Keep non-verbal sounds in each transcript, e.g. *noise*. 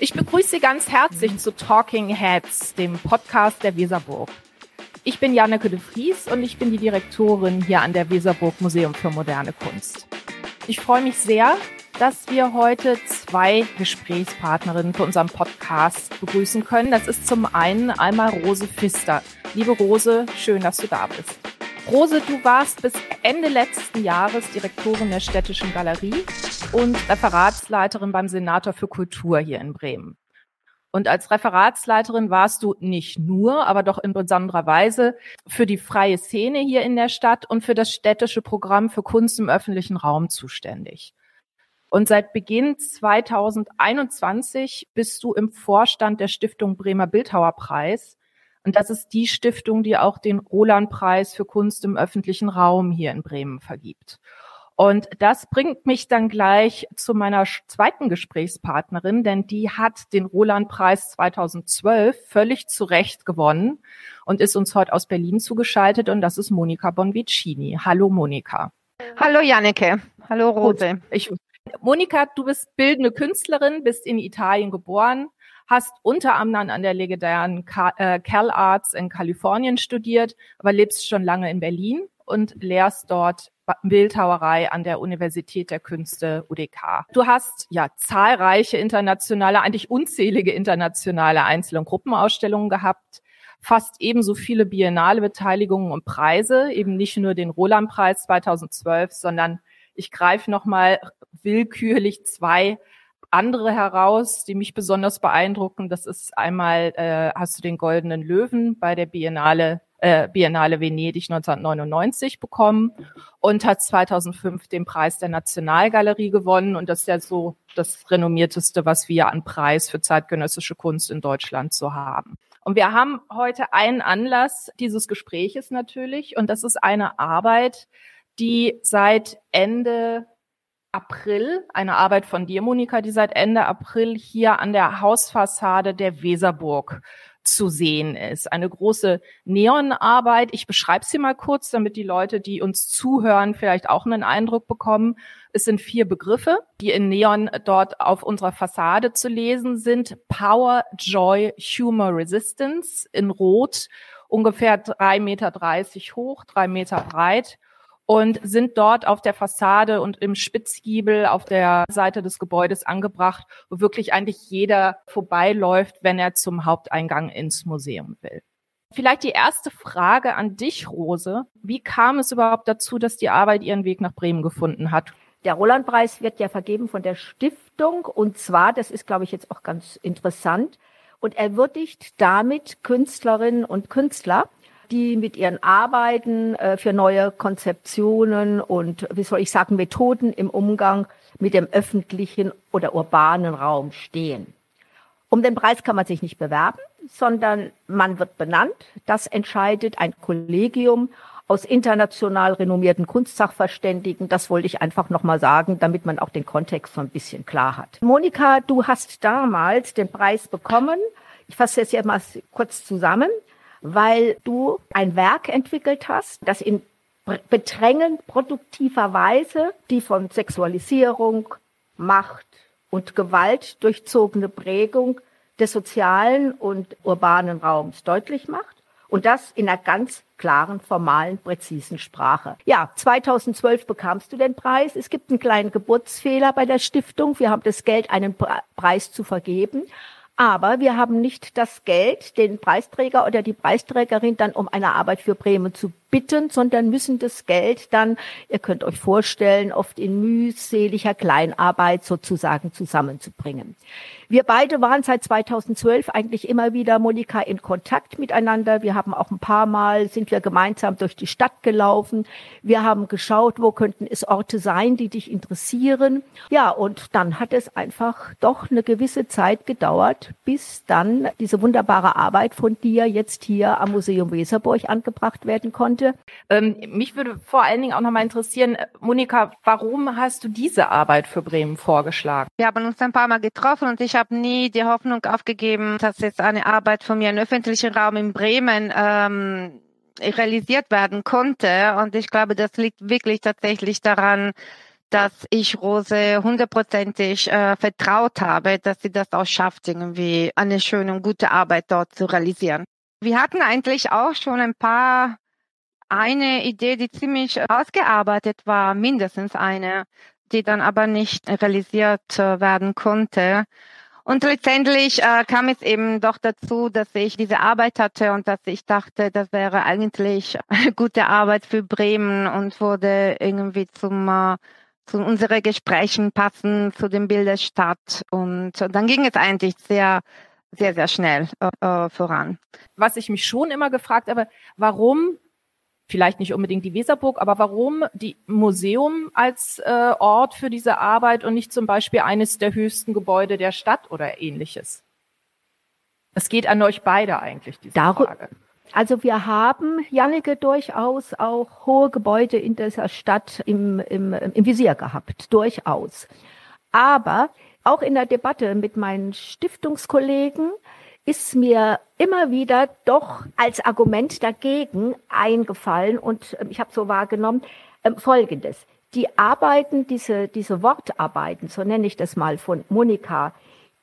Ich begrüße Sie ganz herzlich zu Talking Heads, dem Podcast der Weserburg. Ich bin Janneke de Vries und ich bin die Direktorin hier an der Weserburg Museum für moderne Kunst. Ich freue mich sehr, dass wir heute zwei Gesprächspartnerinnen für unseren Podcast begrüßen können. Das ist zum einen einmal Rose Pfister. Liebe Rose, schön, dass du da bist. Rose, du warst bis Ende letzten Jahres Direktorin der Städtischen Galerie und Referatsleiterin beim Senator für Kultur hier in Bremen. Und als Referatsleiterin warst du nicht nur, aber doch in besonderer Weise für die freie Szene hier in der Stadt und für das städtische Programm für Kunst im öffentlichen Raum zuständig. Und seit Beginn 2021 bist du im Vorstand der Stiftung Bremer Bildhauerpreis, und das ist die Stiftung, die auch den Roland-Preis für Kunst im öffentlichen Raum hier in Bremen vergibt. Und das bringt mich dann gleich zu meiner zweiten Gesprächspartnerin, denn die hat den Roland-Preis 2012 völlig zu Recht gewonnen und ist uns heute aus Berlin zugeschaltet und das ist Monika Bonvicini. Hallo Monika. Hallo Janneke. Hallo Rose. Ich, Monika, du bist bildende Künstlerin, bist in Italien geboren, hast unter anderem an der legendären äh, Cal Arts in Kalifornien studiert, aber lebst schon lange in Berlin und lehrst dort Bildhauerei an der Universität der Künste UDK. Du hast ja zahlreiche internationale, eigentlich unzählige internationale Einzel- und Gruppenausstellungen gehabt, fast ebenso viele biennale Beteiligungen und Preise, eben nicht nur den Roland-Preis 2012, sondern ich greife nochmal willkürlich zwei andere heraus, die mich besonders beeindrucken. Das ist einmal, äh, hast du den Goldenen Löwen bei der Biennale, äh, Biennale Venedig 1999 bekommen und hat 2005 den Preis der Nationalgalerie gewonnen. Und das ist ja so das renommierteste, was wir an Preis für zeitgenössische Kunst in Deutschland so haben. Und wir haben heute einen Anlass dieses Gespräches natürlich. Und das ist eine Arbeit, die seit Ende April, eine Arbeit von dir, Monika, die seit Ende April hier an der Hausfassade der Weserburg zu sehen ist. Eine große Neonarbeit. Ich beschreibe sie mal kurz, damit die Leute, die uns zuhören, vielleicht auch einen Eindruck bekommen. Es sind vier Begriffe, die in Neon dort auf unserer Fassade zu lesen sind. Power, Joy, Humor, Resistance in Rot, ungefähr drei Meter dreißig hoch, drei Meter breit und sind dort auf der Fassade und im Spitzgiebel auf der Seite des Gebäudes angebracht, wo wirklich eigentlich jeder vorbeiläuft, wenn er zum Haupteingang ins Museum will. Vielleicht die erste Frage an dich, Rose. Wie kam es überhaupt dazu, dass die Arbeit ihren Weg nach Bremen gefunden hat? Der Roland-Preis wird ja vergeben von der Stiftung und zwar, das ist, glaube ich, jetzt auch ganz interessant, und er würdigt damit Künstlerinnen und Künstler, die mit ihren Arbeiten äh, für neue Konzeptionen und, wie soll ich sagen, Methoden im Umgang mit dem öffentlichen oder urbanen Raum stehen. Um den Preis kann man sich nicht bewerben, sondern man wird benannt. Das entscheidet ein Kollegium aus international renommierten Kunstsachverständigen. Das wollte ich einfach nochmal sagen, damit man auch den Kontext so ein bisschen klar hat. Monika, du hast damals den Preis bekommen. Ich fasse jetzt mal kurz zusammen weil du ein Werk entwickelt hast, das in bedrängend produktiver Weise die von Sexualisierung, Macht und Gewalt durchzogene Prägung des sozialen und urbanen Raums deutlich macht und das in einer ganz klaren, formalen, präzisen Sprache. Ja, 2012 bekamst du den Preis. Es gibt einen kleinen Geburtsfehler bei der Stiftung. Wir haben das Geld, einen Preis zu vergeben. Aber wir haben nicht das Geld, den Preisträger oder die Preisträgerin dann um eine Arbeit für Bremen zu bitten, sondern müssen das Geld dann, ihr könnt euch vorstellen, oft in mühseliger Kleinarbeit sozusagen zusammenzubringen. Wir beide waren seit 2012 eigentlich immer wieder, Monika, in Kontakt miteinander. Wir haben auch ein paar Mal, sind wir gemeinsam durch die Stadt gelaufen. Wir haben geschaut, wo könnten es Orte sein, die dich interessieren. Ja, und dann hat es einfach doch eine gewisse Zeit gedauert, bis dann diese wunderbare Arbeit von dir jetzt hier am Museum Weserburg angebracht werden konnte. Ähm, mich würde vor allen Dingen auch noch mal interessieren, Monika, warum hast du diese Arbeit für Bremen vorgeschlagen? Wir haben uns ein paar Mal getroffen und ich habe nie die Hoffnung aufgegeben, dass jetzt eine Arbeit von mir im öffentlichen Raum in Bremen ähm, realisiert werden konnte. Und ich glaube, das liegt wirklich tatsächlich daran, dass ich Rose hundertprozentig äh, vertraut habe, dass sie das auch schafft, irgendwie eine schöne und gute Arbeit dort zu realisieren. Wir hatten eigentlich auch schon ein paar, eine Idee, die ziemlich ausgearbeitet war, mindestens eine, die dann aber nicht realisiert äh, werden konnte. Und letztendlich äh, kam es eben doch dazu, dass ich diese Arbeit hatte und dass ich dachte, das wäre eigentlich *laughs* gute Arbeit für Bremen und wurde irgendwie zum äh, zu unseren Gesprächen passen, zu dem Bild der Stadt. Und dann ging es eigentlich sehr, sehr, sehr schnell äh, äh voran. Was ich mich schon immer gefragt habe, warum vielleicht nicht unbedingt die Weserburg, aber warum die Museum als äh, Ort für diese Arbeit und nicht zum Beispiel eines der höchsten Gebäude der Stadt oder ähnliches? Es geht an euch beide eigentlich, diese Dar Frage. Also wir haben, Janneke, durchaus auch hohe Gebäude in dieser Stadt im, im, im Visier gehabt, durchaus. Aber auch in der Debatte mit meinen Stiftungskollegen ist mir immer wieder doch als Argument dagegen eingefallen und ähm, ich habe so wahrgenommen, ähm, Folgendes. Die Arbeiten, diese, diese Wortarbeiten, so nenne ich das mal von Monika,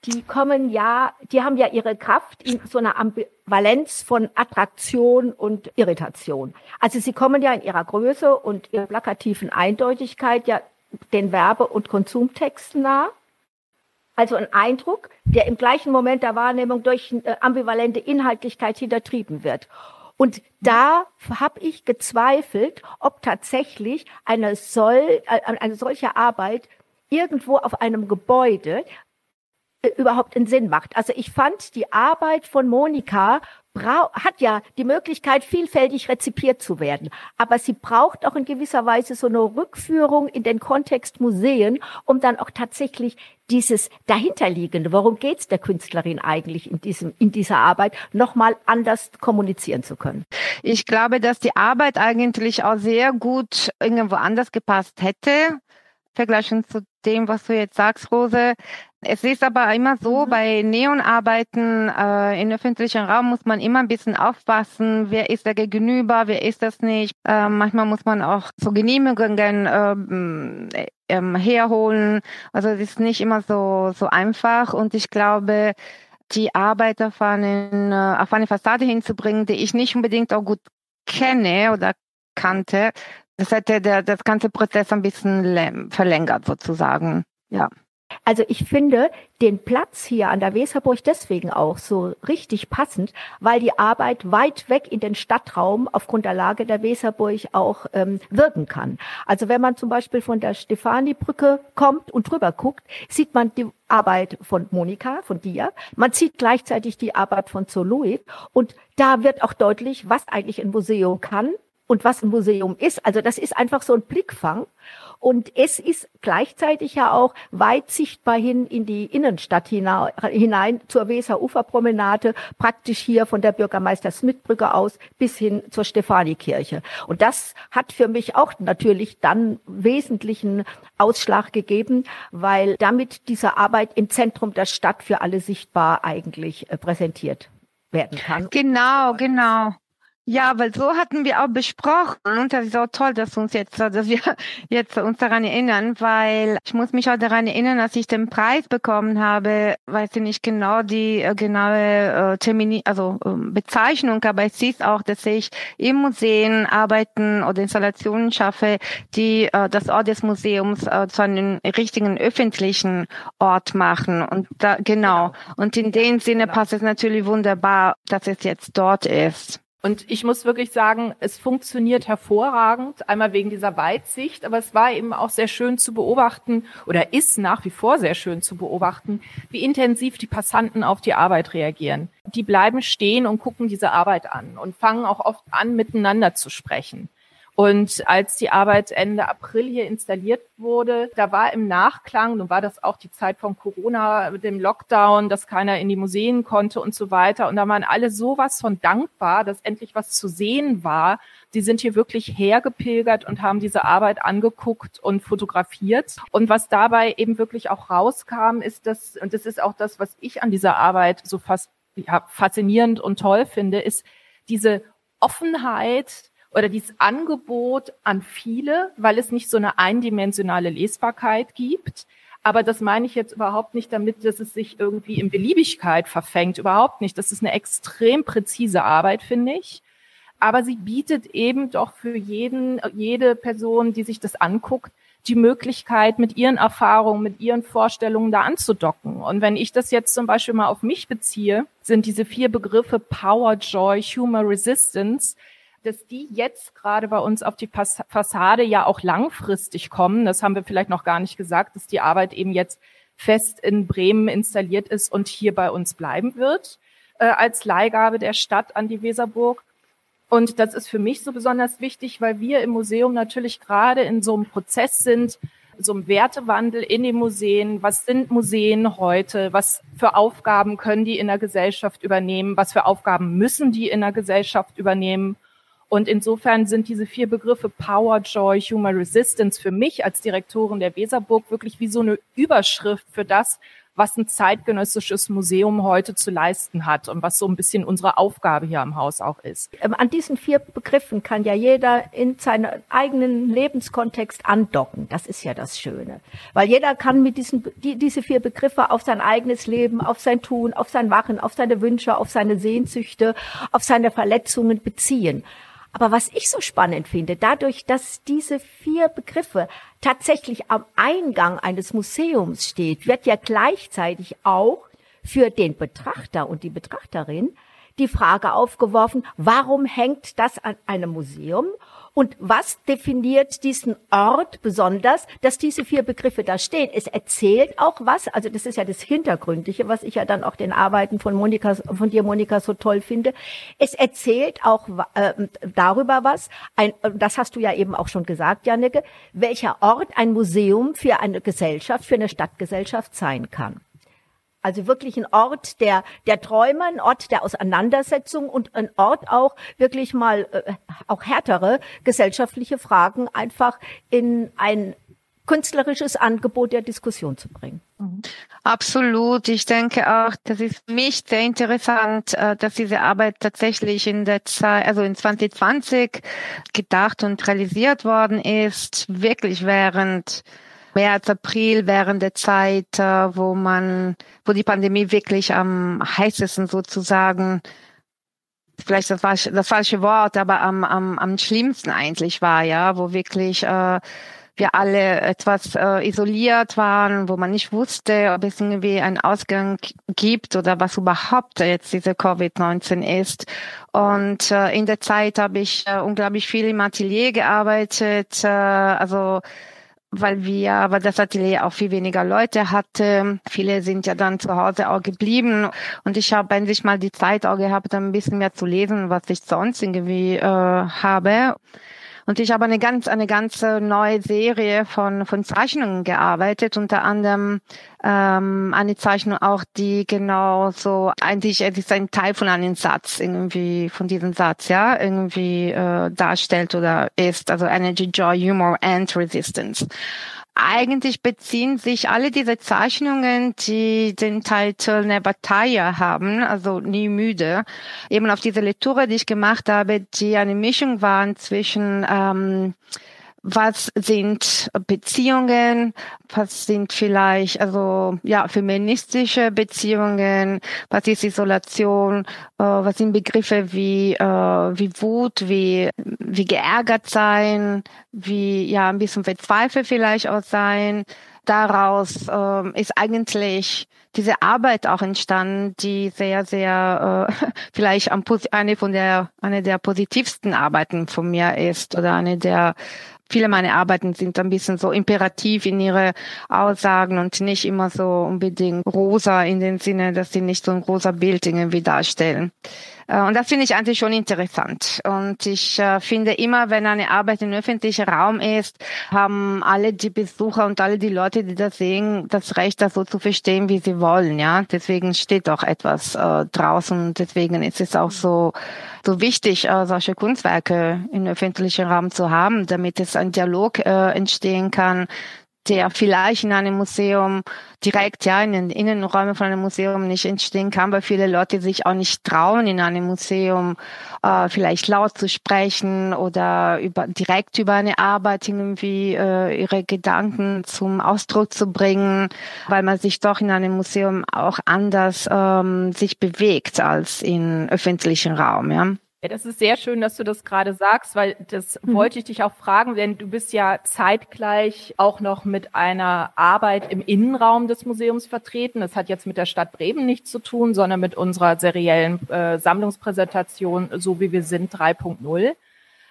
die kommen ja, die haben ja ihre Kraft in so einer Ambivalenz von Attraktion und Irritation. Also sie kommen ja in ihrer Größe und ihrer plakativen Eindeutigkeit ja den Werbe- und Konsumtexten nah. Also ein Eindruck, der im gleichen Moment der Wahrnehmung durch äh, ambivalente Inhaltlichkeit hintertrieben wird. Und da habe ich gezweifelt, ob tatsächlich eine, soll, äh, eine solche Arbeit irgendwo auf einem Gebäude äh, überhaupt einen Sinn macht. Also ich fand die Arbeit von Monika hat ja die Möglichkeit, vielfältig rezipiert zu werden. Aber sie braucht auch in gewisser Weise so eine Rückführung in den Kontext Museen, um dann auch tatsächlich dieses dahinterliegende, worum geht's der Künstlerin eigentlich in diesem, in dieser Arbeit, nochmal anders kommunizieren zu können. Ich glaube, dass die Arbeit eigentlich auch sehr gut irgendwo anders gepasst hätte, vergleichen zu dem, was du jetzt sagst, Rose. Es ist aber immer so, mhm. bei Neonarbeiten äh, im öffentlichen Raum muss man immer ein bisschen aufpassen, wer ist da gegenüber, wer ist das nicht. Äh, manchmal muss man auch so Genehmigungen ähm, ähm, herholen. Also es ist nicht immer so, so einfach und ich glaube, die Arbeit auf, einen, äh, auf eine Fassade hinzubringen, die ich nicht unbedingt auch gut kenne oder kannte, das hätte der, das ganze Prozess ein bisschen verlängert sozusagen. Ja. Also ich finde den Platz hier an der Weserburg deswegen auch so richtig passend, weil die Arbeit weit weg in den Stadtraum aufgrund der Lage der Weserburg auch ähm, wirken kann. Also wenn man zum Beispiel von der Stefani-Brücke kommt und drüber guckt, sieht man die Arbeit von Monika, von dir. Man sieht gleichzeitig die Arbeit von Zoloid und da wird auch deutlich, was eigentlich ein Museum kann und was ein Museum ist. Also das ist einfach so ein Blickfang. Und es ist gleichzeitig ja auch weit sichtbar hin in die Innenstadt hinein, zur Weser-Ufer-Promenade, praktisch hier von der Bürgermeister-Smith-Brücke aus bis hin zur Stefanikirche. Und das hat für mich auch natürlich dann wesentlichen Ausschlag gegeben, weil damit diese Arbeit im Zentrum der Stadt für alle sichtbar eigentlich äh, präsentiert werden kann. Genau, genau. Ja, weil so hatten wir auch besprochen und das ist auch toll, dass uns jetzt, dass wir *laughs* jetzt uns daran erinnern, weil ich muss mich auch daran erinnern, dass ich den Preis bekommen habe, weiß ich nicht genau die äh, genaue äh, Termini, also äh, Bezeichnung, aber es ist auch, dass ich im Museen Arbeiten oder Installationen schaffe, die äh, das Ort des Museums äh, zu einem richtigen öffentlichen Ort machen und da genau, genau. und in dem Sinne passt es natürlich wunderbar, dass es jetzt dort ist. Und ich muss wirklich sagen, es funktioniert hervorragend, einmal wegen dieser Weitsicht, aber es war eben auch sehr schön zu beobachten oder ist nach wie vor sehr schön zu beobachten, wie intensiv die Passanten auf die Arbeit reagieren. Die bleiben stehen und gucken diese Arbeit an und fangen auch oft an, miteinander zu sprechen. Und als die Arbeit Ende April hier installiert wurde, da war im Nachklang, nun war das auch die Zeit von Corona dem Lockdown, dass keiner in die Museen konnte und so weiter. Und da waren alle sowas von dankbar, dass endlich was zu sehen war. Die sind hier wirklich hergepilgert und haben diese Arbeit angeguckt und fotografiert. Und was dabei eben wirklich auch rauskam, ist das, und das ist auch das, was ich an dieser Arbeit so fast ja, faszinierend und toll finde, ist diese Offenheit, oder dieses Angebot an viele, weil es nicht so eine eindimensionale Lesbarkeit gibt. Aber das meine ich jetzt überhaupt nicht damit, dass es sich irgendwie in Beliebigkeit verfängt. Überhaupt nicht. Das ist eine extrem präzise Arbeit, finde ich. Aber sie bietet eben doch für jeden, jede Person, die sich das anguckt, die Möglichkeit, mit ihren Erfahrungen, mit ihren Vorstellungen da anzudocken. Und wenn ich das jetzt zum Beispiel mal auf mich beziehe, sind diese vier Begriffe Power, Joy, Humor, Resistance, dass die jetzt gerade bei uns auf die Fassade ja auch langfristig kommen. Das haben wir vielleicht noch gar nicht gesagt, dass die Arbeit eben jetzt fest in Bremen installiert ist und hier bei uns bleiben wird, äh, als Leihgabe der Stadt an die Weserburg. Und das ist für mich so besonders wichtig, weil wir im Museum natürlich gerade in so einem Prozess sind, so einem Wertewandel in den Museen. Was sind Museen heute? Was für Aufgaben können die in der Gesellschaft übernehmen? Was für Aufgaben müssen die in der Gesellschaft übernehmen? Und insofern sind diese vier Begriffe Power, Joy, Human Resistance für mich als Direktorin der Weserburg wirklich wie so eine Überschrift für das, was ein zeitgenössisches Museum heute zu leisten hat und was so ein bisschen unsere Aufgabe hier am Haus auch ist. Ähm, an diesen vier Begriffen kann ja jeder in seinen eigenen Lebenskontext andocken. Das ist ja das Schöne. Weil jeder kann mit diesen, die, diese vier Begriffe auf sein eigenes Leben, auf sein Tun, auf sein Machen, auf seine Wünsche, auf seine Sehnsüchte, auf seine Verletzungen beziehen. Aber was ich so spannend finde, dadurch, dass diese vier Begriffe tatsächlich am Eingang eines Museums steht, wird ja gleichzeitig auch für den Betrachter und die Betrachterin die Frage aufgeworfen, warum hängt das an einem Museum und was definiert diesen Ort besonders, dass diese vier Begriffe da stehen? Es erzählt auch was, also das ist ja das Hintergründliche, was ich ja dann auch den Arbeiten von Monika, von dir, Monika, so toll finde. Es erzählt auch äh, darüber was, ein, das hast du ja eben auch schon gesagt, Janneke, welcher Ort ein Museum für eine Gesellschaft, für eine Stadtgesellschaft sein kann. Also wirklich ein Ort der, der Träume, ein Ort der Auseinandersetzung und ein Ort auch wirklich mal äh, auch härtere gesellschaftliche Fragen einfach in ein künstlerisches Angebot der Diskussion zu bringen. Mhm. Absolut. Ich denke auch, das ist für mich sehr interessant, äh, dass diese Arbeit tatsächlich in der Zeit, also in 2020 gedacht und realisiert worden ist, wirklich während März, April während der Zeit, äh, wo man, wo die Pandemie wirklich am heißesten sozusagen vielleicht das, falsche, das falsche Wort, aber am, am, am schlimmsten eigentlich war, ja, wo wirklich äh, wir alle etwas äh, isoliert waren, wo man nicht wusste, ob es irgendwie einen Ausgang gibt oder was überhaupt jetzt diese Covid-19 ist. Und äh, in der Zeit habe ich äh, unglaublich viel im Atelier gearbeitet, äh, also weil wir, weil das Atelier auch viel weniger Leute hatte. Viele sind ja dann zu Hause auch geblieben. Und ich habe endlich mal die Zeit auch gehabt, ein bisschen mehr zu lesen, was ich sonst irgendwie äh, habe. Und ich habe eine ganz, eine ganze neue Serie von, von Zeichnungen gearbeitet, unter anderem ähm, eine Zeichnung auch, die genau so, eigentlich es ist ein Teil von einem Satz, irgendwie von diesem Satz, ja, irgendwie äh, darstellt oder ist, also Energy, Joy, Humor and Resistance eigentlich beziehen sich alle diese Zeichnungen, die den Titel Tire haben, also nie müde, eben auf diese Lektüre, die ich gemacht habe, die eine Mischung waren zwischen ähm, was sind Beziehungen, was sind vielleicht also ja feministische Beziehungen, was ist Isolation, äh, was sind Begriffe wie äh, wie Wut, wie wie geärgert sein, wie ja ein bisschen verzweifelt vielleicht auch sein. Daraus äh, ist eigentlich diese Arbeit auch entstanden, die sehr, sehr äh, *laughs* vielleicht eine von der eine der positivsten Arbeiten von mir ist oder eine der viele meiner Arbeiten sind ein bisschen so imperativ in ihre Aussagen und nicht immer so unbedingt rosa in dem Sinne, dass sie nicht so ein großer Bild irgendwie darstellen. Äh, und das finde ich eigentlich schon interessant. Und ich äh, finde immer, wenn eine Arbeit im öffentlichen Raum ist, haben alle die Besucher und alle die Leute, die das sehen, das Recht, das so zu verstehen, wie sie wollen. Ja, deswegen steht auch etwas äh, draußen. Deswegen ist es auch so so wichtig, äh, solche Kunstwerke im öffentlichen Raum zu haben, damit es ein Dialog äh, entstehen kann der vielleicht in einem Museum direkt ja in den Innenräumen von einem Museum nicht entstehen kann, weil viele Leute sich auch nicht trauen, in einem Museum äh, vielleicht laut zu sprechen oder über, direkt über eine Arbeit irgendwie äh, ihre Gedanken zum Ausdruck zu bringen, weil man sich doch in einem Museum auch anders ähm, sich bewegt als in öffentlichen Raum. Ja. Ja, das ist sehr schön, dass du das gerade sagst, weil das mhm. wollte ich dich auch fragen, denn du bist ja zeitgleich auch noch mit einer Arbeit im Innenraum des Museums vertreten. Das hat jetzt mit der Stadt Bremen nichts zu tun, sondern mit unserer seriellen äh, Sammlungspräsentation So wie wir sind 3.0.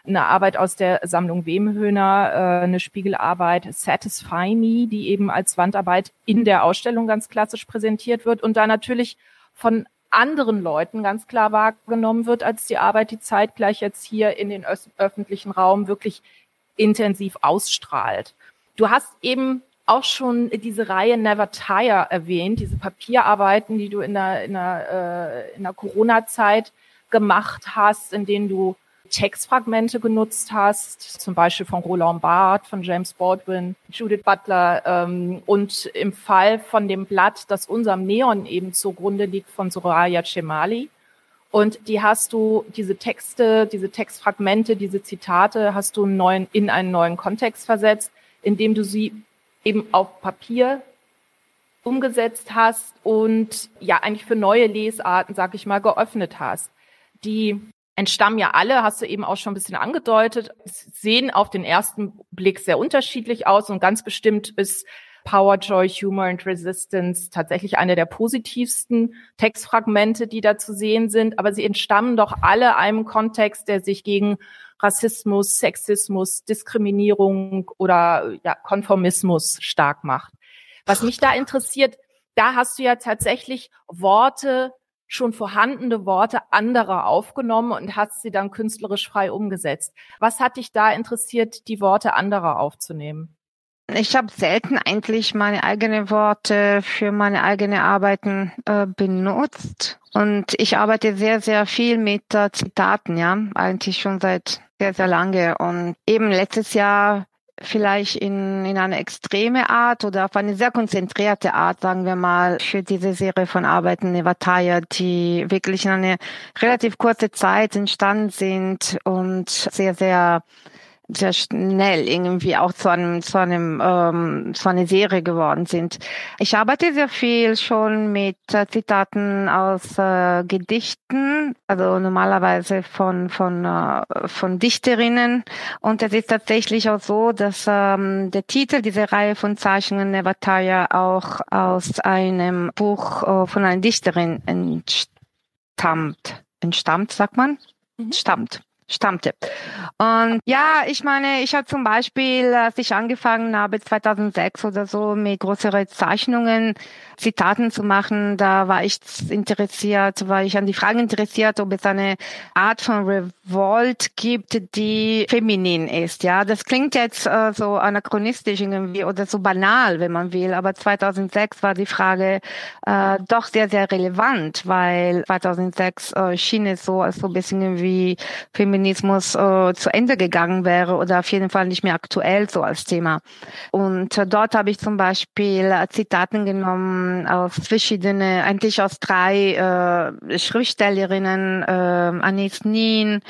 Eine Arbeit aus der Sammlung Wemhöhner, äh, eine Spiegelarbeit Satisfy Me, die eben als Wandarbeit in der Ausstellung ganz klassisch präsentiert wird und da natürlich von anderen Leuten ganz klar wahrgenommen wird als die Arbeit, die zeitgleich jetzt hier in den öffentlichen Raum wirklich intensiv ausstrahlt. Du hast eben auch schon diese Reihe Never Tire erwähnt, diese Papierarbeiten, die du in der, in der, äh, in der Corona-Zeit gemacht hast, in denen du Textfragmente genutzt hast, zum Beispiel von Roland Barthes, von James Baldwin, Judith Butler ähm, und im Fall von dem Blatt, das unserem Neon eben zugrunde liegt, von Soraya Cemali. Und die hast du, diese Texte, diese Textfragmente, diese Zitate hast du neuen, in einen neuen Kontext versetzt, indem du sie eben auf Papier umgesetzt hast und ja eigentlich für neue Lesarten, sag ich mal, geöffnet hast. Die entstammen ja alle, hast du eben auch schon ein bisschen angedeutet, sehen auf den ersten Blick sehr unterschiedlich aus und ganz bestimmt ist Power, Joy, Humor and Resistance tatsächlich eine der positivsten Textfragmente, die da zu sehen sind, aber sie entstammen doch alle einem Kontext, der sich gegen Rassismus, Sexismus, Diskriminierung oder ja, Konformismus stark macht. Was mich da interessiert, da hast du ja tatsächlich Worte schon vorhandene Worte anderer aufgenommen und hast sie dann künstlerisch frei umgesetzt. Was hat dich da interessiert, die Worte anderer aufzunehmen? Ich habe selten eigentlich meine eigenen Worte für meine eigenen Arbeiten äh, benutzt und ich arbeite sehr, sehr viel mit äh, Zitaten, ja, eigentlich schon seit sehr, sehr lange und eben letztes Jahr vielleicht in, in eine extreme Art oder auf eine sehr konzentrierte Art, sagen wir mal, für diese Serie von Arbeiten Nevataya, die wirklich in eine relativ kurze Zeit entstanden sind und sehr, sehr sehr schnell irgendwie auch zu einem zu einem ähm, zu einer Serie geworden sind. Ich arbeite sehr viel schon mit äh, Zitaten aus äh, Gedichten, also normalerweise von von äh, von Dichterinnen und es ist tatsächlich auch so, dass ähm, der Titel dieser Reihe von Zeichnungen Nevataya auch aus einem Buch äh, von einer Dichterin entstammt. Entstammt, sagt man? Mhm. Stammt stammte. Und ja, ich meine, ich habe zum Beispiel, als ich angefangen habe, 2006 oder so, mit größeren Zeichnungen, Zitaten zu machen, da war ich interessiert, war ich an die Frage interessiert, ob es eine Art von Revolt gibt, die feminin ist. Ja, das klingt jetzt äh, so anachronistisch irgendwie oder so banal, wenn man will, aber 2006 war die Frage äh, doch sehr, sehr relevant, weil 2006 äh, schien es so, als so ein bisschen irgendwie feminin Feminismus äh, zu Ende gegangen wäre oder auf jeden Fall nicht mehr aktuell so als Thema. Und äh, dort habe ich zum Beispiel äh, Zitaten genommen aus verschiedene, eigentlich aus drei äh, Schriftstellerinnen, äh, Anis Nin,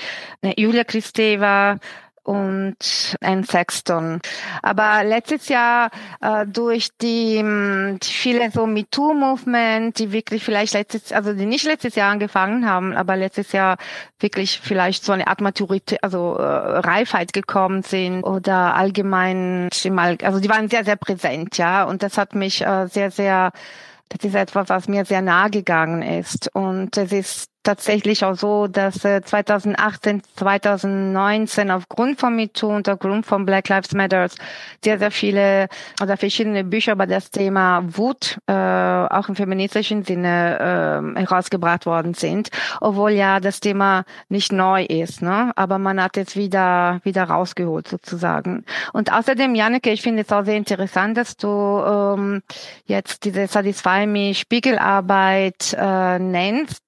äh, Julia Kristeva, und ein Sexton. Aber letztes Jahr äh, durch die, hm, die viele so MeToo-Movement, die wirklich vielleicht letztes, also die nicht letztes Jahr angefangen haben, aber letztes Jahr wirklich vielleicht so eine Art Maturität, also äh, Reifheit gekommen sind oder allgemein, also die waren sehr, sehr präsent, ja. Und das hat mich äh, sehr, sehr das ist etwas, was mir sehr nahe gegangen ist. Und es ist tatsächlich auch so, dass 2018, äh, 2019 aufgrund von MeToo und aufgrund von Black Lives Matters sehr, sehr viele oder verschiedene Bücher über das Thema Wut äh, auch im feministischen Sinne äh, herausgebracht worden sind, obwohl ja das Thema nicht neu ist, ne? aber man hat es wieder wieder rausgeholt sozusagen. Und außerdem, Janneke, ich finde es auch sehr interessant, dass du ähm, jetzt diese Satisfy Me Spiegelarbeit äh, nennst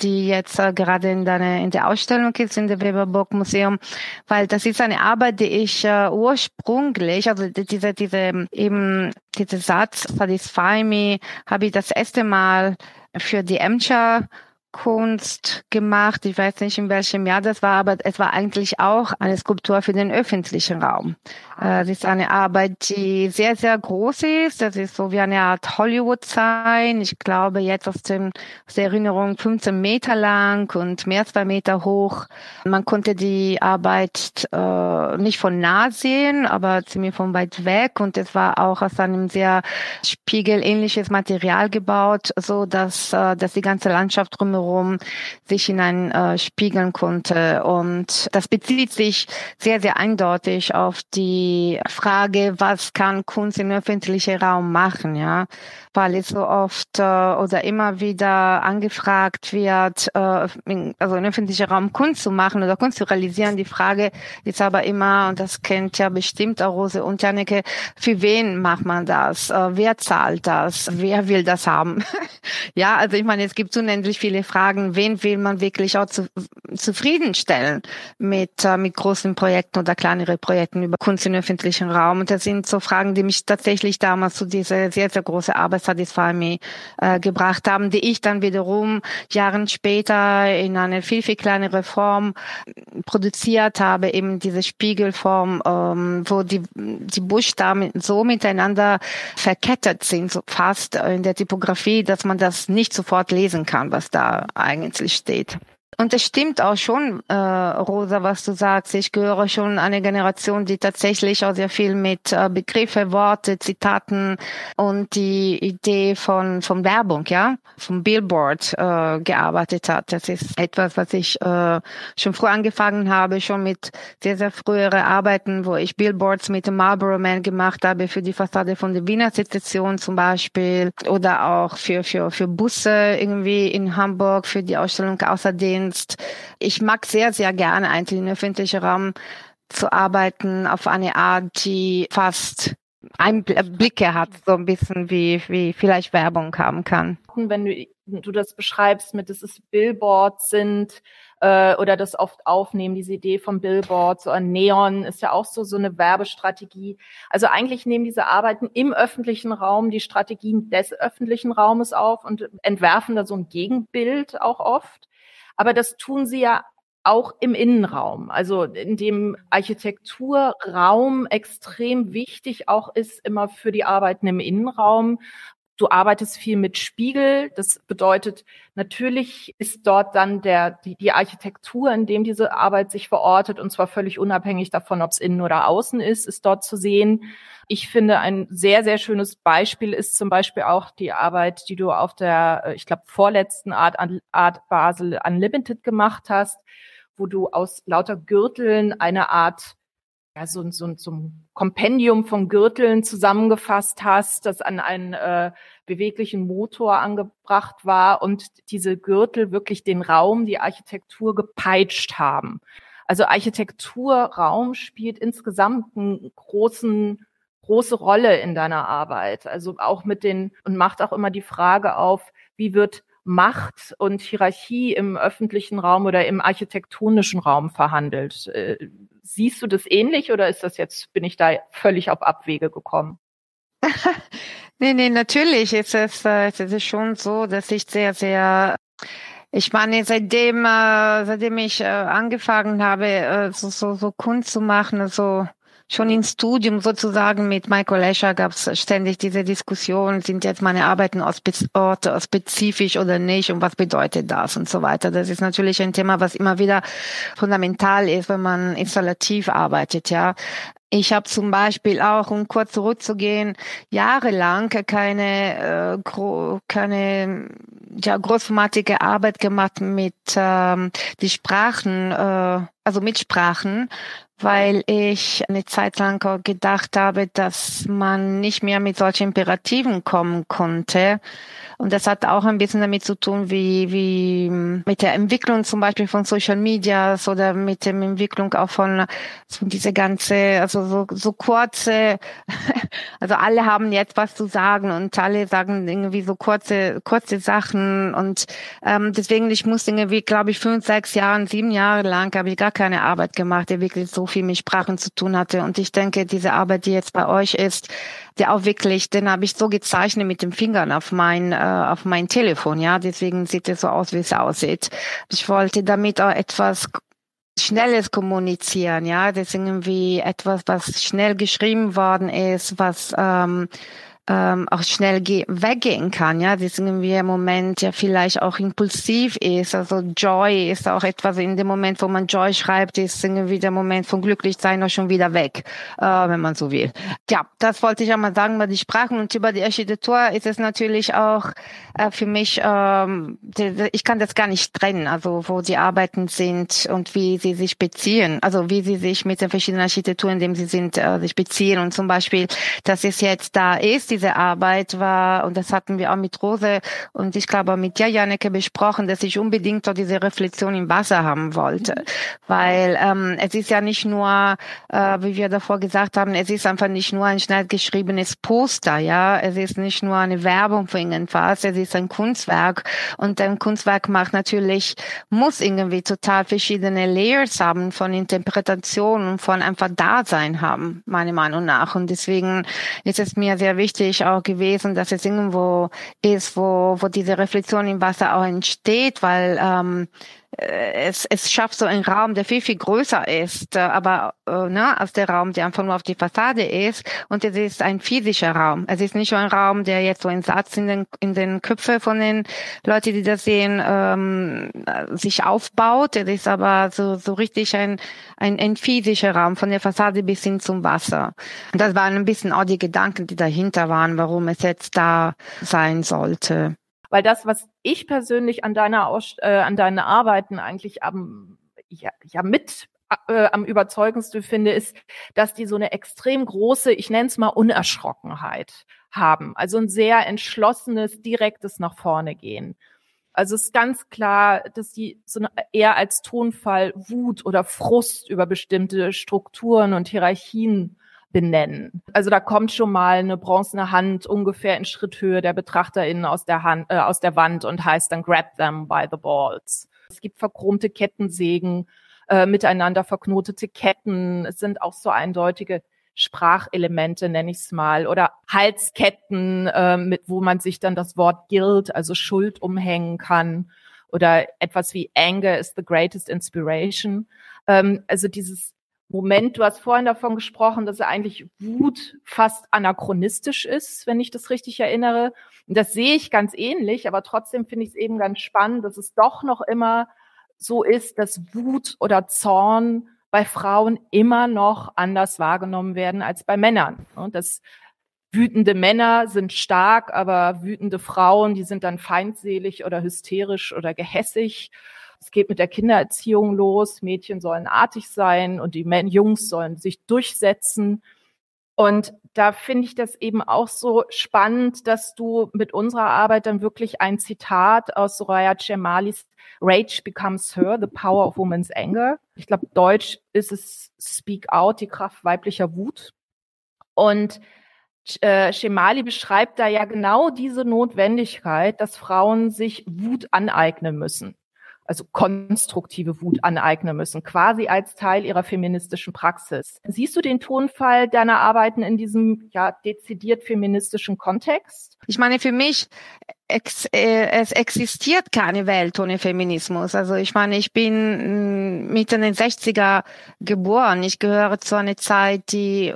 die jetzt äh, gerade in, deine, in der Ausstellung ist in der Weberburg Museum, weil das ist eine Arbeit, die ich äh, ursprünglich, also diese, diese eben dieser Satz Satisfy Me, habe ich das erste Mal für die Emscher Kunst gemacht. Ich weiß nicht, in welchem Jahr das war, aber es war eigentlich auch eine Skulptur für den öffentlichen Raum. Das äh, ist eine Arbeit, die sehr, sehr groß ist. Das ist so wie eine Art Hollywood-Sign. Ich glaube jetzt aus, dem, aus der Erinnerung 15 Meter lang und mehr als zwei Meter hoch. Man konnte die Arbeit äh, nicht von nah sehen, aber ziemlich von weit weg. Und es war auch aus einem sehr spiegelähnliches Material gebaut, so dass, äh, dass die ganze Landschaft drumherum sich hinein äh, konnte. Und das bezieht sich sehr, sehr eindeutig auf die Frage, was kann Kunst im öffentlichen Raum machen, ja, weil es so oft äh, oder immer wieder angefragt wird, äh, in, also im öffentlichen Raum Kunst zu machen oder Kunst zu realisieren. Die Frage ist aber immer, und das kennt ja bestimmt auch Rose und Janneke, für wen macht man das? Äh, wer zahlt das? Wer will das haben? *laughs* ja, also ich meine, es gibt unendlich viele Fragen, wen will man wirklich auch zu, zufriedenstellen mit, äh, mit großen Projekten oder kleineren Projekten über Kunst in öffentlichen Raum. Und das sind so Fragen, die mich tatsächlich damals zu dieser sehr, sehr große Arbeit Satisfy Me äh, gebracht haben, die ich dann wiederum Jahren später in eine viel, viel kleinere Form produziert habe, eben diese Spiegelform, ähm, wo die, die Buchstaben so miteinander verkettet sind, so fast in der Typografie, dass man das nicht sofort lesen kann, was da eigentlich steht. Und es stimmt auch schon, äh, Rosa, was du sagst. Ich gehöre schon eine Generation, die tatsächlich auch sehr viel mit äh, Begriffe, Worte, Zitaten und die Idee von, von Werbung, ja, vom Billboard äh, gearbeitet hat. Das ist etwas, was ich äh, schon früh angefangen habe, schon mit sehr, sehr frühere Arbeiten, wo ich Billboards mit dem Marlboro Man gemacht habe für die Fassade von der Wiener Sezession zum Beispiel oder auch für, für, für Busse irgendwie in Hamburg, für die Ausstellung außerdem kannst. Ich mag sehr, sehr gerne eigentlich in öffentlichen Raum zu arbeiten auf eine Art, die fast Einblicke hat, so ein bisschen wie, wie vielleicht Werbung haben kann. Wenn du, du das beschreibst mit, dass es Billboards sind, äh, oder das oft aufnehmen, diese Idee vom Billboard, so ein Neon ist ja auch so, so eine Werbestrategie. Also eigentlich nehmen diese Arbeiten im öffentlichen Raum die Strategien des öffentlichen Raumes auf und entwerfen da so ein Gegenbild auch oft. Aber das tun sie ja auch im Innenraum, also in dem Architekturraum extrem wichtig auch ist immer für die Arbeiten im Innenraum. Du arbeitest viel mit Spiegel. Das bedeutet, natürlich ist dort dann der, die, die Architektur, in dem diese Arbeit sich verortet, und zwar völlig unabhängig davon, ob es innen oder außen ist, ist dort zu sehen. Ich finde, ein sehr, sehr schönes Beispiel ist zum Beispiel auch die Arbeit, die du auf der, äh, ich glaube, vorletzten Art, Art Basel Unlimited gemacht hast, wo du aus lauter Gürteln eine Art ja, so, so, so ein Kompendium von Gürteln zusammengefasst hast, das an einen äh, beweglichen Motor angebracht war und diese Gürtel wirklich den Raum, die Architektur gepeitscht haben. Also Architekturraum spielt insgesamt einen großen große Rolle in deiner Arbeit. Also auch mit den und macht auch immer die Frage auf, wie wird Macht und Hierarchie im öffentlichen Raum oder im architektonischen Raum verhandelt. Äh, siehst du das ähnlich oder ist das jetzt, bin ich da völlig auf Abwege gekommen? *laughs* nee, nee, natürlich ist es, äh, es ist schon so, dass ich sehr, sehr ich meine, seitdem, äh, seitdem ich angefangen habe, so, so, so Kunst zu machen, so schon im Studium sozusagen mit Michael Escher gab es ständig diese Diskussion, sind jetzt meine Arbeiten Orte spezifisch oder nicht und was bedeutet das und so weiter. Das ist natürlich ein Thema, was immer wieder fundamental ist, wenn man installativ arbeitet, ja. Ich habe zum Beispiel auch, um kurz zurückzugehen, jahrelang keine, äh, gro keine ja, großformatige Arbeit gemacht mit ähm, die Sprachen, äh, also mit Sprachen, weil ich eine Zeit lang gedacht habe, dass man nicht mehr mit solchen Imperativen kommen konnte. Und das hat auch ein bisschen damit zu tun, wie, wie mit der Entwicklung zum Beispiel von Social Medias oder mit der Entwicklung auch von, von diese ganze, also so, so kurze, *laughs* also alle haben jetzt was zu sagen und alle sagen irgendwie so kurze, kurze Sachen und ähm, deswegen, ich musste irgendwie, glaube ich, fünf, sechs Jahre, sieben Jahre lang habe ich gar keine Arbeit gemacht, die wirklich so viel mit Sprachen zu tun hatte. Und ich denke, diese Arbeit, die jetzt bei euch ist, der auch wirklich, den habe ich so gezeichnet mit den Fingern auf mein, äh, auf mein Telefon, ja. Deswegen sieht es so aus, wie es aussieht. Ich wollte damit auch etwas Schnelles kommunizieren, ja. Das ist irgendwie etwas, was schnell geschrieben worden ist, was ähm, ähm, auch schnell weggehen kann. Ja, das ist irgendwie ein Moment, der vielleicht auch impulsiv ist. Also Joy ist auch etwas in dem Moment, wo man Joy schreibt, ist irgendwie der Moment von Glücklichsein auch schon wieder weg, äh, wenn man so will. Ja, das wollte ich einmal sagen über die Sprachen und über die Architektur ist es natürlich auch äh, für mich, ähm, ich kann das gar nicht trennen, also wo die Arbeiten sind und wie sie sich beziehen, also wie sie sich mit den verschiedenen Architekturen, in denen sie sind, äh, sich beziehen und zum Beispiel, dass es jetzt da ist, diese Arbeit war, und das hatten wir auch mit Rose und ich glaube auch mit dir, Janneke, besprochen, dass ich unbedingt auch diese Reflexion im Wasser haben wollte. Mhm. Weil ähm, es ist ja nicht nur, äh, wie wir davor gesagt haben, es ist einfach nicht nur ein schnell geschriebenes Poster, ja. Es ist nicht nur eine Werbung für irgendwas, es ist ein Kunstwerk. Und ein Kunstwerk macht natürlich, muss irgendwie total verschiedene Layers haben von Interpretation und von einfach Dasein haben, meiner Meinung nach. Und deswegen ist es mir sehr wichtig, wichtig auch gewesen, dass es irgendwo ist, wo, wo diese Reflexion im Wasser auch entsteht, weil ähm, äh, es, es schafft so einen Raum, der viel, viel größer ist, äh, aber äh, ne, als der Raum, der einfach nur auf die Fassade ist. Und es ist ein physischer Raum. Es ist nicht nur ein Raum, der jetzt so ein Satz in den, in den Köpfen von den Leuten, die das sehen, ähm, sich aufbaut. Es ist aber so, so richtig ein, ein, ein physischer Raum, von der Fassade bis hin zum Wasser. Und das waren ein bisschen auch die Gedanken, die dahinter waren, warum es jetzt da sein sollte. Weil das, was ich persönlich an deiner Aus äh, an deinen Arbeiten eigentlich am ja, ja mit äh, am überzeugendsten finde, ist, dass die so eine extrem große, ich nenne es mal Unerschrockenheit haben. Also ein sehr entschlossenes, direktes nach vorne gehen. Also es ist ganz klar, dass die so eher als Tonfall Wut oder Frust über bestimmte Strukturen und Hierarchien benennen. Also da kommt schon mal eine bronzene Hand ungefähr in Schritthöhe der BetrachterInnen aus der Hand, äh, aus der Wand und heißt dann grab them by the balls. Es gibt verchromte Kettensägen, äh, miteinander verknotete Ketten. Es sind auch so eindeutige Sprachelemente, nenne ich es mal, oder Halsketten, äh, mit wo man sich dann das Wort Guilt, also Schuld umhängen kann, oder etwas wie Anger is the greatest inspiration. Ähm, also dieses Moment, du hast vorhin davon gesprochen, dass eigentlich Wut fast anachronistisch ist, wenn ich das richtig erinnere. Und das sehe ich ganz ähnlich, aber trotzdem finde ich es eben ganz spannend, dass es doch noch immer so ist, dass Wut oder Zorn bei Frauen immer noch anders wahrgenommen werden als bei Männern. Und das wütende Männer sind stark, aber wütende Frauen, die sind dann feindselig oder hysterisch oder gehässig. Es geht mit der Kindererziehung los. Mädchen sollen artig sein und die Jungs sollen sich durchsetzen. Und da finde ich das eben auch so spannend, dass du mit unserer Arbeit dann wirklich ein Zitat aus Soraya Cemalis Rage becomes her, the power of woman's anger. Ich glaube, Deutsch ist es Speak out, die Kraft weiblicher Wut. Und äh, Schemali beschreibt da ja genau diese Notwendigkeit, dass Frauen sich Wut aneignen müssen also konstruktive Wut aneignen müssen, quasi als Teil ihrer feministischen Praxis. Siehst du den Tonfall deiner Arbeiten in diesem ja dezidiert feministischen Kontext? Ich meine, für mich ex, äh, es existiert keine Welt ohne Feminismus. Also ich meine, ich bin mm, Mitte den 60er geboren. Ich gehöre zu einer Zeit, die äh,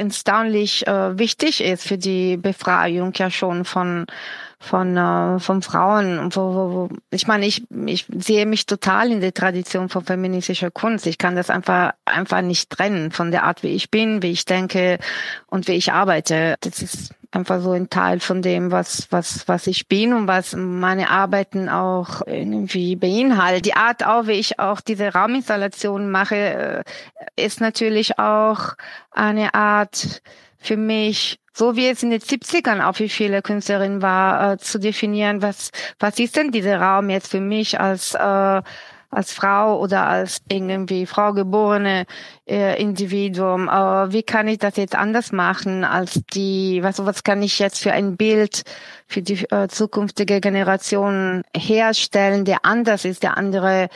erstaunlich äh, wichtig ist für die Befreiung ja schon von von, äh, von Frauen. Wo, wo, wo, ich meine, ich, ich sehe mich total in der Tradition von feministischer Kunst. Ich kann das einfach, einfach nicht trennen von der Art, wie ich bin, wie ich denke und wie ich arbeite. Das ist einfach so ein Teil von dem, was, was, was ich bin und was meine Arbeiten auch irgendwie beinhalten. Die Art auch, wie ich auch diese Rauminstallation mache, äh, ist natürlich auch eine Art für mich, so wie es in den 70ern auch für viele Künstlerinnen war, äh, zu definieren, was, was ist denn dieser Raum jetzt für mich als, äh, als Frau oder als irgendwie Frau geborene äh, Individuum. Äh, wie kann ich das jetzt anders machen als die, was, was kann ich jetzt für ein Bild für die äh, zukünftige Generation herstellen, der anders ist, der andere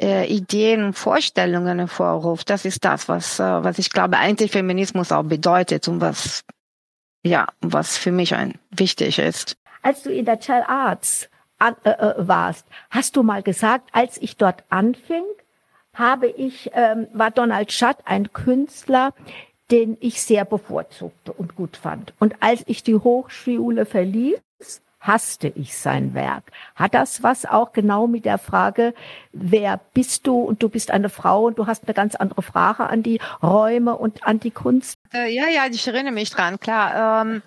äh, Ideen und Vorstellungen hervorruft. Das ist das, was, äh, was ich glaube, Antifeminismus auch bedeutet und was, ja, was für mich ein wichtig ist. Als du in der Child Arts an, äh, äh, warst, hast du mal gesagt, als ich dort anfing, habe ich, ähm, war Donald Schutt ein Künstler, den ich sehr bevorzugte und gut fand. Und als ich die Hochschule verließ, hasste ich sein Werk. Hat das was auch genau mit der Frage, wer bist du und du bist eine Frau und du hast eine ganz andere Frage an die Räume und an die Kunst? Äh, ja, ja, ich erinnere mich dran, klar. Ähm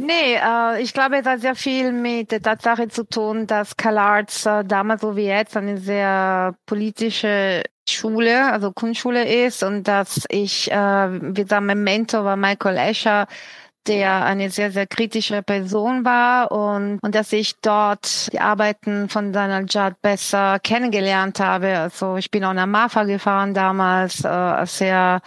Nee, äh, ich glaube, es hat sehr viel mit der Tatsache zu tun, dass CalArts äh, damals so wie jetzt eine sehr politische Schule, also Kunstschule ist und dass ich, äh, wie gesagt, mein Mentor war Michael Escher, der eine sehr, sehr kritische Person war und, und dass ich dort die Arbeiten von Donald Judd besser kennengelernt habe. Also ich bin auch nach Mafa gefahren damals, äh, sehr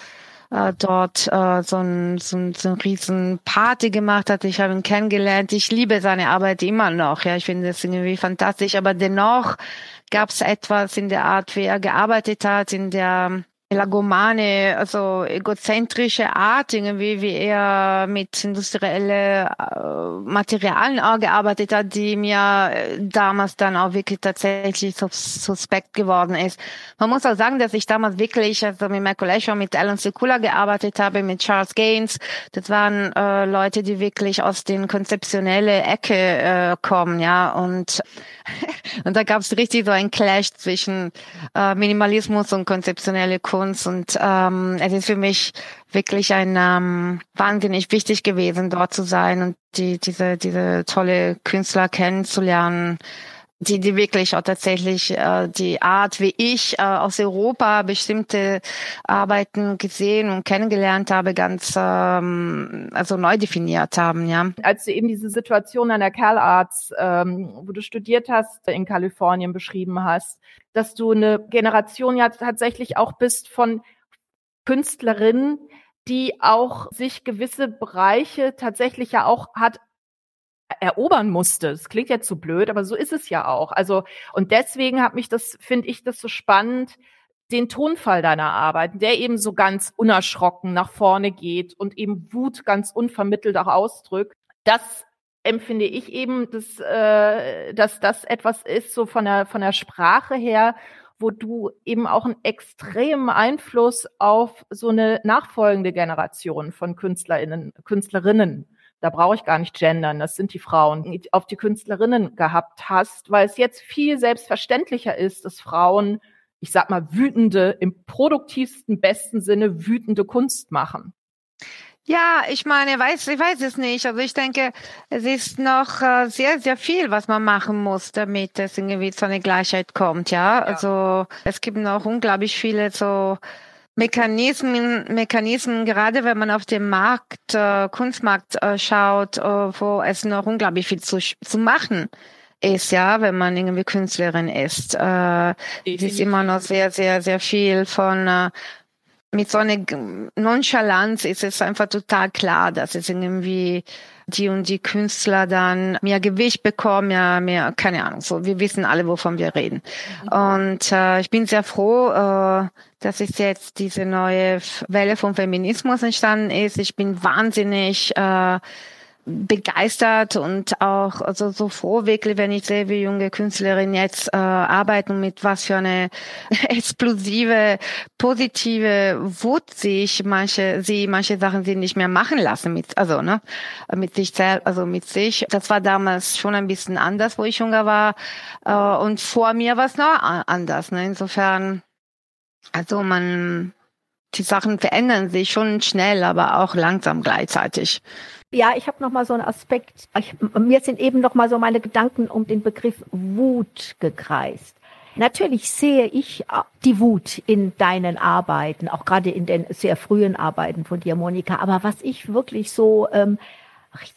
äh, dort äh, so, ein, so, ein, so ein riesen Party gemacht hat. Ich habe ihn kennengelernt. Ich liebe seine Arbeit immer noch. Ja, ich finde das irgendwie fantastisch. Aber dennoch gab es etwas in der Art, wie er gearbeitet hat, in der melagomane, also egozentrische Art, irgendwie, wie er mit industrielle äh, Materialien auch gearbeitet hat, die mir äh, damals dann auch wirklich tatsächlich suspekt geworden ist. Man muss auch sagen, dass ich damals wirklich, also mit Michael Escher, mit Alan Sekula gearbeitet habe, mit Charles Gaines. Das waren äh, Leute, die wirklich aus den konzeptionelle Ecke äh, kommen, ja, und *laughs* und da gab es richtig so ein Clash zwischen äh, Minimalismus und konzeptionelle Kunst. Und ähm, es ist für mich wirklich ein ähm, wahnsinnig wichtig gewesen, dort zu sein und die, diese, diese tolle Künstler kennenzulernen die, die wirklich auch tatsächlich äh, die Art, wie ich äh, aus Europa bestimmte Arbeiten gesehen und kennengelernt habe, ganz ähm, also neu definiert haben, ja. Als du eben diese Situation an der Cal Arts, ähm, wo du studiert hast, in Kalifornien beschrieben hast, dass du eine Generation ja tatsächlich auch bist von Künstlerinnen, die auch sich gewisse Bereiche tatsächlich ja auch hat erobern musste. Das klingt jetzt so blöd, aber so ist es ja auch. Also, und deswegen hat mich das, finde ich das so spannend, den Tonfall deiner Arbeit, der eben so ganz unerschrocken nach vorne geht und eben Wut ganz unvermittelt auch ausdrückt. Das empfinde ich eben, dass, äh, dass das etwas ist, so von der, von der Sprache her, wo du eben auch einen extremen Einfluss auf so eine nachfolgende Generation von KünstlerInnen, Künstlerinnen da brauche ich gar nicht gendern, das sind die Frauen, auf die Künstlerinnen gehabt hast, weil es jetzt viel selbstverständlicher ist, dass Frauen, ich sag mal, wütende, im produktivsten, besten Sinne wütende Kunst machen. Ja, ich meine, weiß, ich weiß es nicht. Also ich denke, es ist noch äh, sehr, sehr viel, was man machen muss, damit es irgendwie zu einer Gleichheit kommt. Ja, ja. also es gibt noch unglaublich viele so Mechanismen, Mechanismen, gerade wenn man auf den Markt, äh, Kunstmarkt äh, schaut, äh, wo es noch unglaublich viel zu, zu machen ist, ja, wenn man irgendwie Künstlerin ist. Äh, es ist immer noch sehr, sehr, sehr viel von äh, mit so einer Nonchalanz ist es einfach total klar, dass es irgendwie die und die Künstler dann mehr Gewicht bekommen, ja, mehr, keine Ahnung, so, wir wissen alle, wovon wir reden. Mhm. Und äh, ich bin sehr froh, äh, dass es jetzt diese neue Welle von Feminismus entstanden ist. Ich bin wahnsinnig äh, begeistert und auch also so froh wirklich, wenn ich sehe, wie junge Künstlerinnen jetzt äh, arbeiten mit was für eine *laughs* explosive, positive Wut sich manche sie manche Sachen sie nicht mehr machen lassen mit also ne mit sich selbst also mit sich. Das war damals schon ein bisschen anders, wo ich jünger war äh, und vor mir war es noch anders. Ne? Insofern also man die Sachen verändern sich schon schnell, aber auch langsam gleichzeitig. Ja, ich habe noch mal so einen Aspekt. Ich, mir sind eben noch mal so meine Gedanken um den Begriff Wut gekreist. Natürlich sehe ich die Wut in deinen Arbeiten, auch gerade in den sehr frühen Arbeiten von dir, Monika. Aber was ich wirklich so ähm,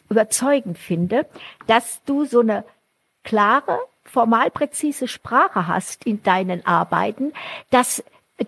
überzeugend finde, dass du so eine klare, formal präzise Sprache hast in deinen Arbeiten, dass äh,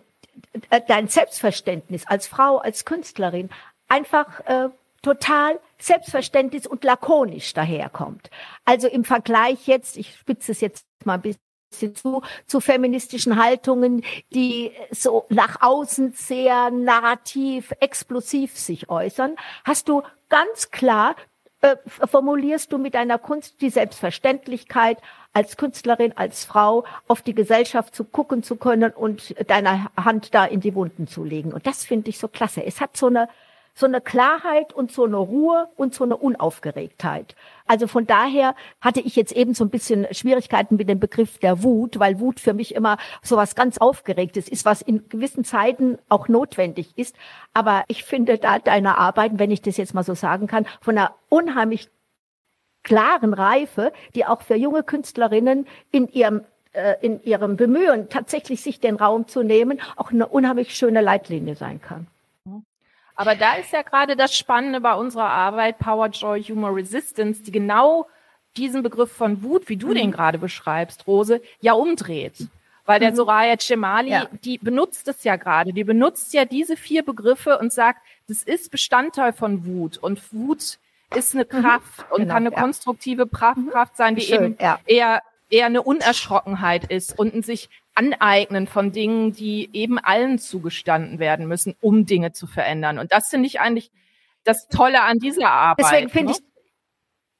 äh, dein Selbstverständnis als Frau, als Künstlerin einfach äh, total selbstverständlich und lakonisch daherkommt. Also im Vergleich jetzt, ich spitze es jetzt mal ein bisschen zu, zu feministischen Haltungen, die so nach außen sehr narrativ, explosiv sich äußern, hast du ganz klar äh, formulierst du mit deiner Kunst die Selbstverständlichkeit, als Künstlerin, als Frau auf die Gesellschaft zu gucken zu können und deine Hand da in die Wunden zu legen. Und das finde ich so klasse. Es hat so eine so eine Klarheit und so eine Ruhe und so eine Unaufgeregtheit. Also von daher hatte ich jetzt eben so ein bisschen Schwierigkeiten mit dem Begriff der Wut, weil Wut für mich immer so was ganz Aufgeregtes ist, was in gewissen Zeiten auch notwendig ist. Aber ich finde da deine Arbeiten, wenn ich das jetzt mal so sagen kann, von einer unheimlich klaren Reife, die auch für junge Künstlerinnen in ihrem äh, in ihrem Bemühen, tatsächlich sich den Raum zu nehmen, auch eine unheimlich schöne Leitlinie sein kann. Aber da ist ja gerade das Spannende bei unserer Arbeit, Power, Joy, Humor, Resistance, die genau diesen Begriff von Wut, wie du mhm. den gerade beschreibst, Rose, ja umdreht. Weil der mhm. Soraya Cemali, ja. die benutzt es ja gerade, die benutzt ja diese vier Begriffe und sagt, das ist Bestandteil von Wut und Wut ist eine mhm. Kraft mhm. und genau, kann eine ja. konstruktive Kraft, mhm. Kraft sein, die Schön, eben ja. eher eher eine Unerschrockenheit ist und ein sich aneignen von Dingen, die eben allen zugestanden werden müssen, um Dinge zu verändern. Und das finde ich eigentlich das Tolle an dieser Arbeit. Deswegen finde ne? ich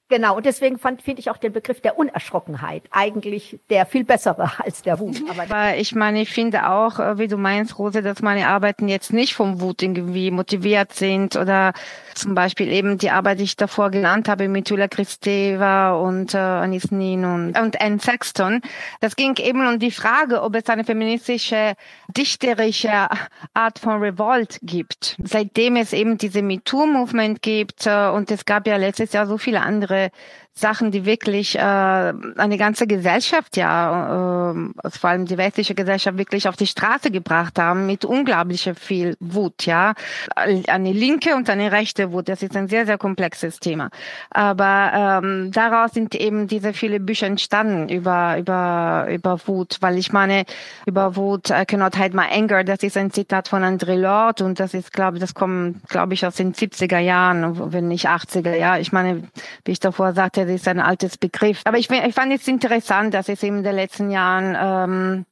Genau, und deswegen finde ich auch den Begriff der Unerschrockenheit eigentlich der viel bessere *laughs* als der Wut. Aber, Aber ich meine, ich finde auch, äh, wie du meinst, Rose, dass meine Arbeiten jetzt nicht vom Wut irgendwie motiviert sind oder zum Beispiel eben die Arbeit, die ich davor genannt habe mit Julia Kristeva und äh, Anis Nin und, und Anne Sexton. Das ging eben um die Frage, ob es eine feministische, dichterische Art von Revolt gibt. Seitdem es eben diese MeToo-Movement gibt äh, und es gab ja letztes Jahr so viele andere andere Sachen, die wirklich äh, eine ganze Gesellschaft, ja, äh, vor allem die westliche Gesellschaft wirklich auf die Straße gebracht haben mit unglaublicher viel Wut, ja. Eine linke und eine rechte Wut, das ist ein sehr, sehr komplexes Thema. Aber ähm, daraus sind eben diese viele Bücher entstanden über, über, über Wut, weil ich meine, über Wut, I cannot hide my anger, das ist ein Zitat von André Lord und das ist, glaube ich, das kommt, glaube ich, aus den 70er Jahren, wenn nicht 80er, ja. Ich meine, wie ich davor sagte, das ist ein altes Begriff. Aber ich, ich fand es interessant, dass es in den letzten Jahren ähm,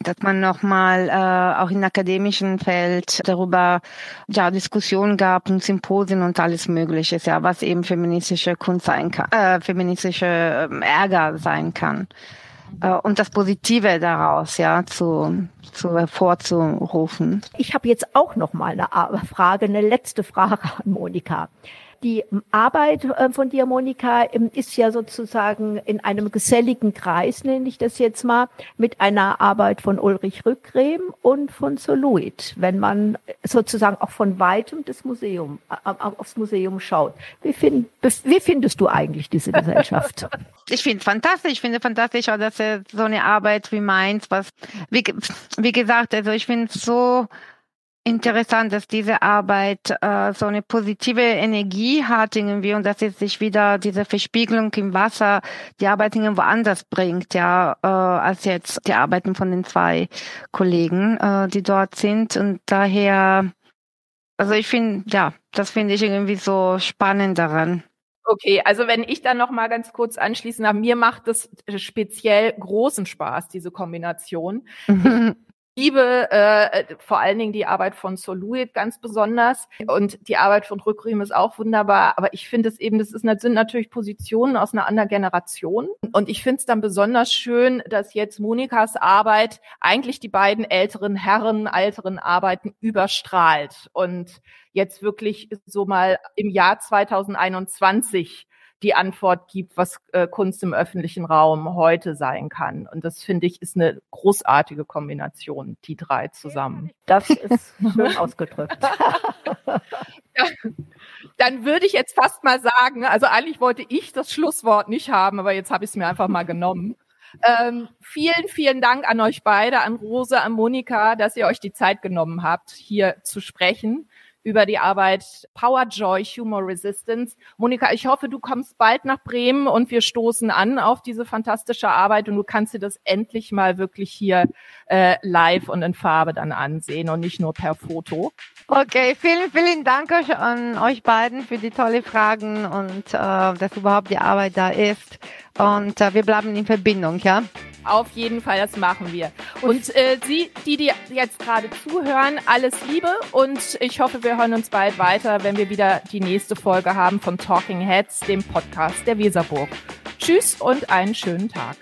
dass man nochmal äh, auch im akademischen Feld darüber ja Diskussionen gab und Symposien und alles Mögliche, ja, was eben feministische Kunst sein kann, äh, feministische äh, Ärger sein kann äh, und das Positive daraus ja zu, zu hervorzurufen. Ich habe jetzt auch noch mal eine Frage, eine letzte Frage an Monika. Die Arbeit äh, von dir, Monika, ähm, ist ja sozusagen in einem geselligen Kreis, nenne ich das jetzt mal, mit einer Arbeit von Ulrich Rückgräm und von Soluit, wenn man sozusagen auch von weitem das Museum, äh, aufs Museum schaut. Wie, find, wie findest du eigentlich diese Gesellschaft? *laughs* Ich finde fantastisch, ich finde fantastisch auch, dass so eine Arbeit wie meins, was, wie, wie gesagt, also ich finde es so interessant, dass diese Arbeit äh, so eine positive Energie hat irgendwie und dass es sich wieder diese Verspiegelung im Wasser die Arbeit irgendwo anders bringt, ja, äh, als jetzt die Arbeiten von den zwei Kollegen, äh, die dort sind und daher, also ich finde, ja, das finde ich irgendwie so spannend daran. Okay, also wenn ich dann noch mal ganz kurz anschließen darf, mir macht es speziell großen Spaß, diese Kombination. *laughs* liebe äh, vor allen Dingen die Arbeit von Soluit ganz besonders. Und die Arbeit von Rückriem ist auch wunderbar, aber ich finde es eben, das, ist, sind natürlich Positionen aus einer anderen Generation. Und ich finde es dann besonders schön, dass jetzt Monikas Arbeit eigentlich die beiden älteren Herren, älteren Arbeiten überstrahlt. Und jetzt wirklich so mal im Jahr 2021 die Antwort gibt, was äh, Kunst im öffentlichen Raum heute sein kann. Und das finde ich ist eine großartige Kombination, die drei zusammen. Das ist *laughs* schön ausgedrückt. dann würde ich jetzt fast mal sagen, also eigentlich wollte ich das Schlusswort nicht haben, aber jetzt habe ich es mir einfach mal genommen. Ähm, vielen, vielen Dank an euch beide, an Rose, an Monika, dass ihr euch die Zeit genommen habt, hier zu sprechen über die Arbeit Power Joy Humor Resistance. Monika, ich hoffe, du kommst bald nach Bremen und wir stoßen an auf diese fantastische Arbeit und du kannst dir das endlich mal wirklich hier äh, live und in Farbe dann ansehen und nicht nur per Foto. Okay, vielen, vielen Dank an euch beiden für die tolle Fragen und äh, dass überhaupt die Arbeit da ist. Und äh, wir bleiben in Verbindung, ja? Auf jeden Fall, das machen wir. Und äh, Sie, die, die jetzt gerade zuhören, alles Liebe und ich hoffe, wir hören uns bald weiter, wenn wir wieder die nächste Folge haben von Talking Heads, dem Podcast der Weserburg. Tschüss und einen schönen Tag.